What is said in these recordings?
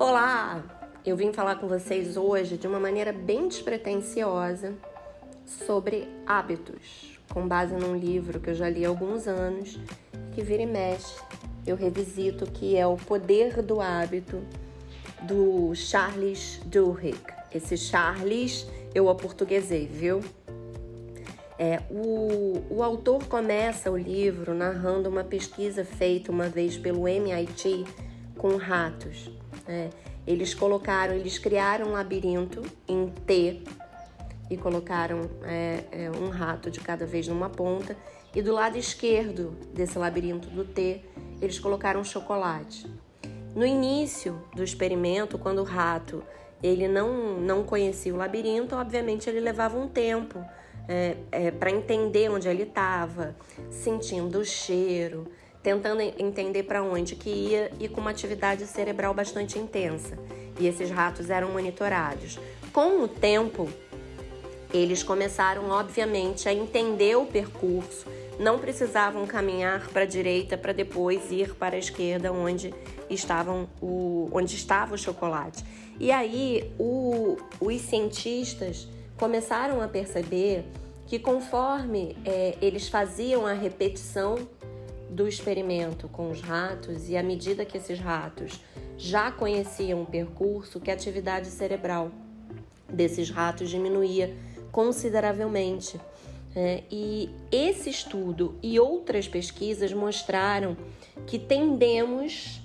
Olá! Eu vim falar com vocês hoje de uma maneira bem despretensiosa sobre hábitos, com base num livro que eu já li há alguns anos, que vira e mexe. Eu revisito que é O Poder do Hábito, do Charles Duhigg. Esse Charles eu aportuguesei, viu? É, o, o autor começa o livro narrando uma pesquisa feita uma vez pelo MIT com ratos. É, eles colocaram, eles criaram um labirinto em T e colocaram é, é, um rato de cada vez numa ponta. E do lado esquerdo desse labirinto do T, eles colocaram chocolate. No início do experimento, quando o rato ele não, não conhecia o labirinto, obviamente ele levava um tempo é, é, para entender onde ele estava, sentindo o cheiro, tentando entender para onde que ia e com uma atividade cerebral bastante intensa. E esses ratos eram monitorados. Com o tempo, eles começaram, obviamente, a entender o percurso, não precisavam caminhar para a direita para depois ir para a esquerda, onde, estavam o, onde estava o chocolate. E aí, o, os cientistas começaram a perceber que, conforme é, eles faziam a repetição do experimento com os ratos e à medida que esses ratos já conheciam o percurso, que a atividade cerebral desses ratos diminuía consideravelmente. É, e esse estudo e outras pesquisas mostraram que tendemos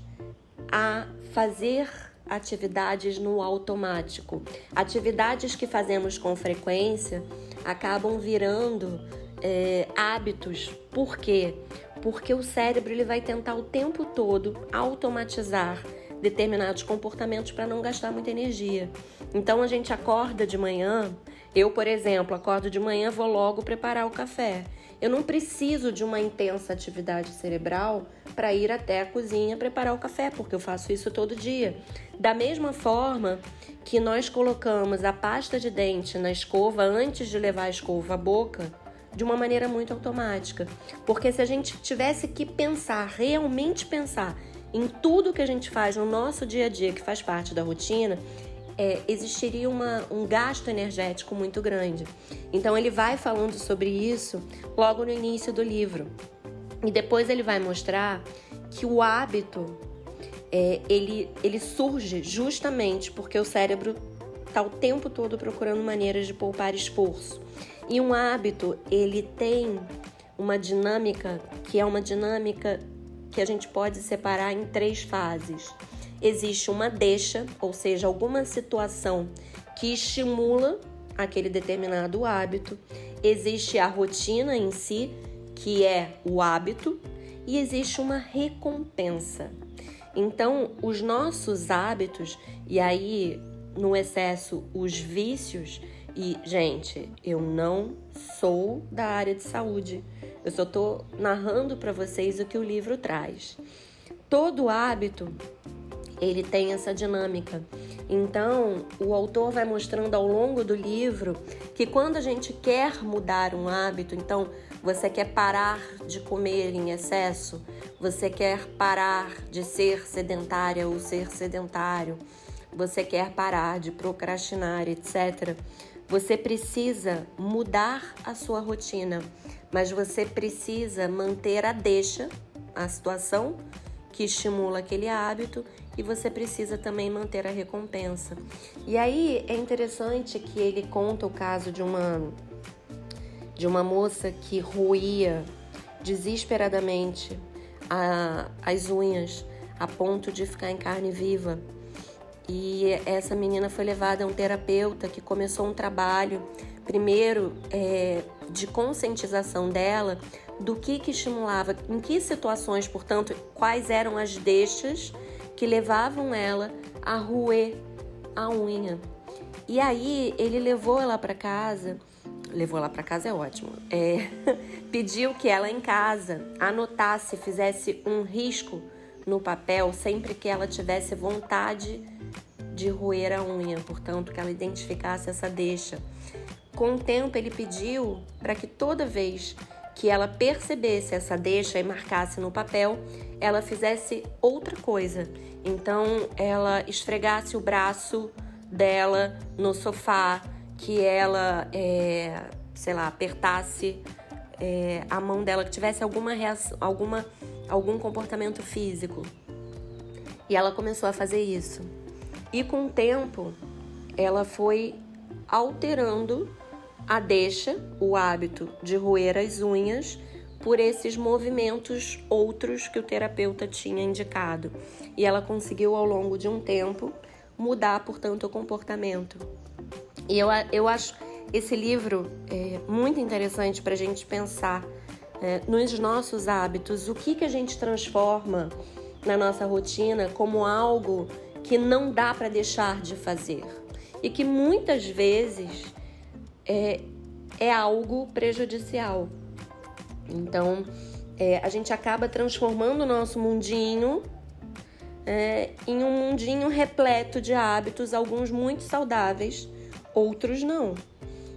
a fazer atividades no automático. Atividades que fazemos com frequência acabam virando é, hábitos. Por quê? Porque o cérebro ele vai tentar o tempo todo automatizar determinados comportamentos para não gastar muita energia. Então a gente acorda de manhã, eu, por exemplo, acordo de manhã, vou logo preparar o café. Eu não preciso de uma intensa atividade cerebral para ir até a cozinha preparar o café, porque eu faço isso todo dia. Da mesma forma que nós colocamos a pasta de dente na escova antes de levar a escova à boca, de uma maneira muito automática. Porque se a gente tivesse que pensar, realmente pensar em tudo que a gente faz no nosso dia a dia, que faz parte da rotina, é, existiria uma, um gasto energético muito grande. Então ele vai falando sobre isso logo no início do livro. E depois ele vai mostrar que o hábito é, ele, ele surge justamente porque o cérebro está o tempo todo procurando maneiras de poupar esforço. E um hábito, ele tem uma dinâmica que é uma dinâmica que a gente pode separar em três fases. Existe uma deixa, ou seja, alguma situação que estimula aquele determinado hábito. Existe a rotina em si, que é o hábito, e existe uma recompensa. Então, os nossos hábitos, e aí no excesso os vícios, e, gente, eu não sou da área de saúde. Eu só tô narrando para vocês o que o livro traz. Todo hábito ele tem essa dinâmica. Então, o autor vai mostrando ao longo do livro que quando a gente quer mudar um hábito, então você quer parar de comer em excesso, você quer parar de ser sedentária ou ser sedentário, você quer parar de procrastinar, etc. Você precisa mudar a sua rotina, mas você precisa manter a deixa, a situação que estimula aquele hábito e você precisa também manter a recompensa. E aí é interessante que ele conta o caso de uma de uma moça que roía desesperadamente a, as unhas a ponto de ficar em carne viva. E essa menina foi levada a um terapeuta que começou um trabalho, primeiro é, de conscientização dela do que, que estimulava, em que situações, portanto, quais eram as deixas que levavam ela a roer a unha. E aí ele levou ela para casa, levou ela para casa é ótimo, é, pediu que ela em casa anotasse, fizesse um risco no papel sempre que ela tivesse vontade de roer a unha, portanto, que ela identificasse essa deixa. Com o tempo, ele pediu para que toda vez que ela percebesse essa deixa e marcasse no papel, ela fizesse outra coisa. Então, ela esfregasse o braço dela no sofá, que ela, é, sei lá, apertasse é, a mão dela, que tivesse alguma reação, alguma, algum comportamento físico. E ela começou a fazer isso. E com o tempo, ela foi alterando a deixa, o hábito de roer as unhas, por esses movimentos outros que o terapeuta tinha indicado. E ela conseguiu, ao longo de um tempo, mudar, portanto, o comportamento. E eu, eu acho esse livro é muito interessante para a gente pensar é, nos nossos hábitos, o que, que a gente transforma na nossa rotina como algo que não dá para deixar de fazer e que muitas vezes é, é algo prejudicial. Então, é, a gente acaba transformando o nosso mundinho é, em um mundinho repleto de hábitos, alguns muito saudáveis, outros não.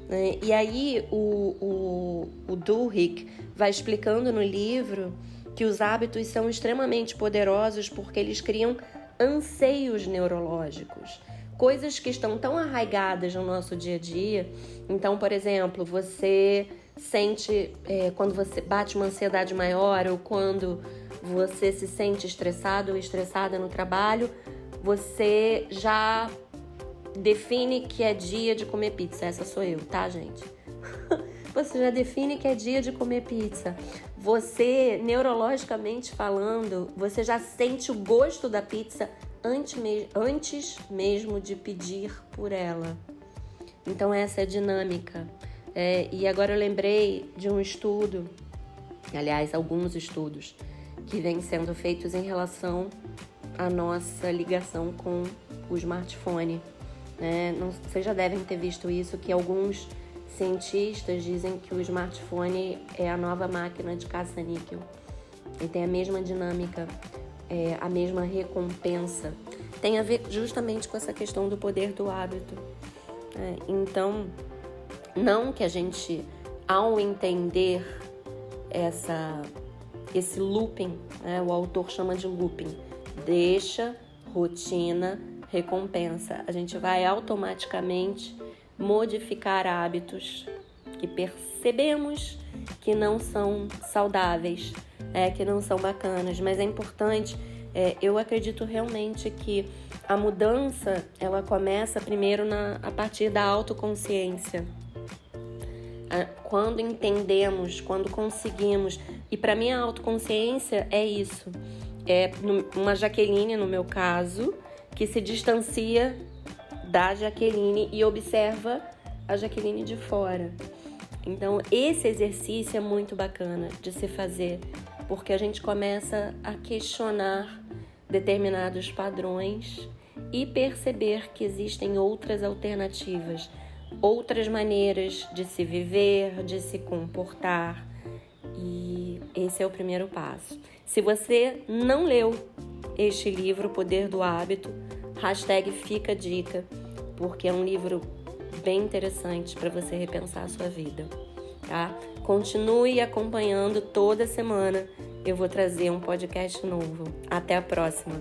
Né? E aí o, o, o Duhigg vai explicando no livro que os hábitos são extremamente poderosos porque eles criam anseios neurológicos coisas que estão tão arraigadas no nosso dia a dia. Então, por exemplo, você sente é, quando você bate uma ansiedade maior ou quando você se sente estressado ou estressada no trabalho, você já define que é dia de comer pizza. Essa sou eu, tá, gente? você já define que é dia de comer pizza. Você, neurologicamente falando, você já sente o gosto da pizza antes mesmo de pedir por ela. Então, essa é a dinâmica. É, e agora eu lembrei de um estudo, aliás, alguns estudos, que vêm sendo feitos em relação à nossa ligação com o smartphone. Né? Não, vocês já devem ter visto isso, que alguns cientistas dizem que o smartphone é a nova máquina de caça-níquel. Ele tem a mesma dinâmica é, a mesma recompensa. Tem a ver justamente com essa questão do poder do hábito. É, então, não que a gente, ao entender essa, esse looping, né, o autor chama de looping, deixa, rotina, recompensa. A gente vai automaticamente modificar hábitos que percebemos que não são saudáveis é, que não são bacanas, mas é importante. É, eu acredito realmente que a mudança ela começa primeiro na, a partir da autoconsciência. Quando entendemos, quando conseguimos, e para mim a autoconsciência é isso, é uma Jaqueline no meu caso que se distancia da Jaqueline e observa a Jaqueline de fora. Então, esse exercício é muito bacana de se fazer, porque a gente começa a questionar determinados padrões e perceber que existem outras alternativas, outras maneiras de se viver, de se comportar. E esse é o primeiro passo. Se você não leu este livro, O Poder do Hábito, hashtag fica dica, porque é um livro bem interessante para você repensar a sua vida tá? Continue acompanhando toda semana. Eu vou trazer um podcast novo. Até a próxima.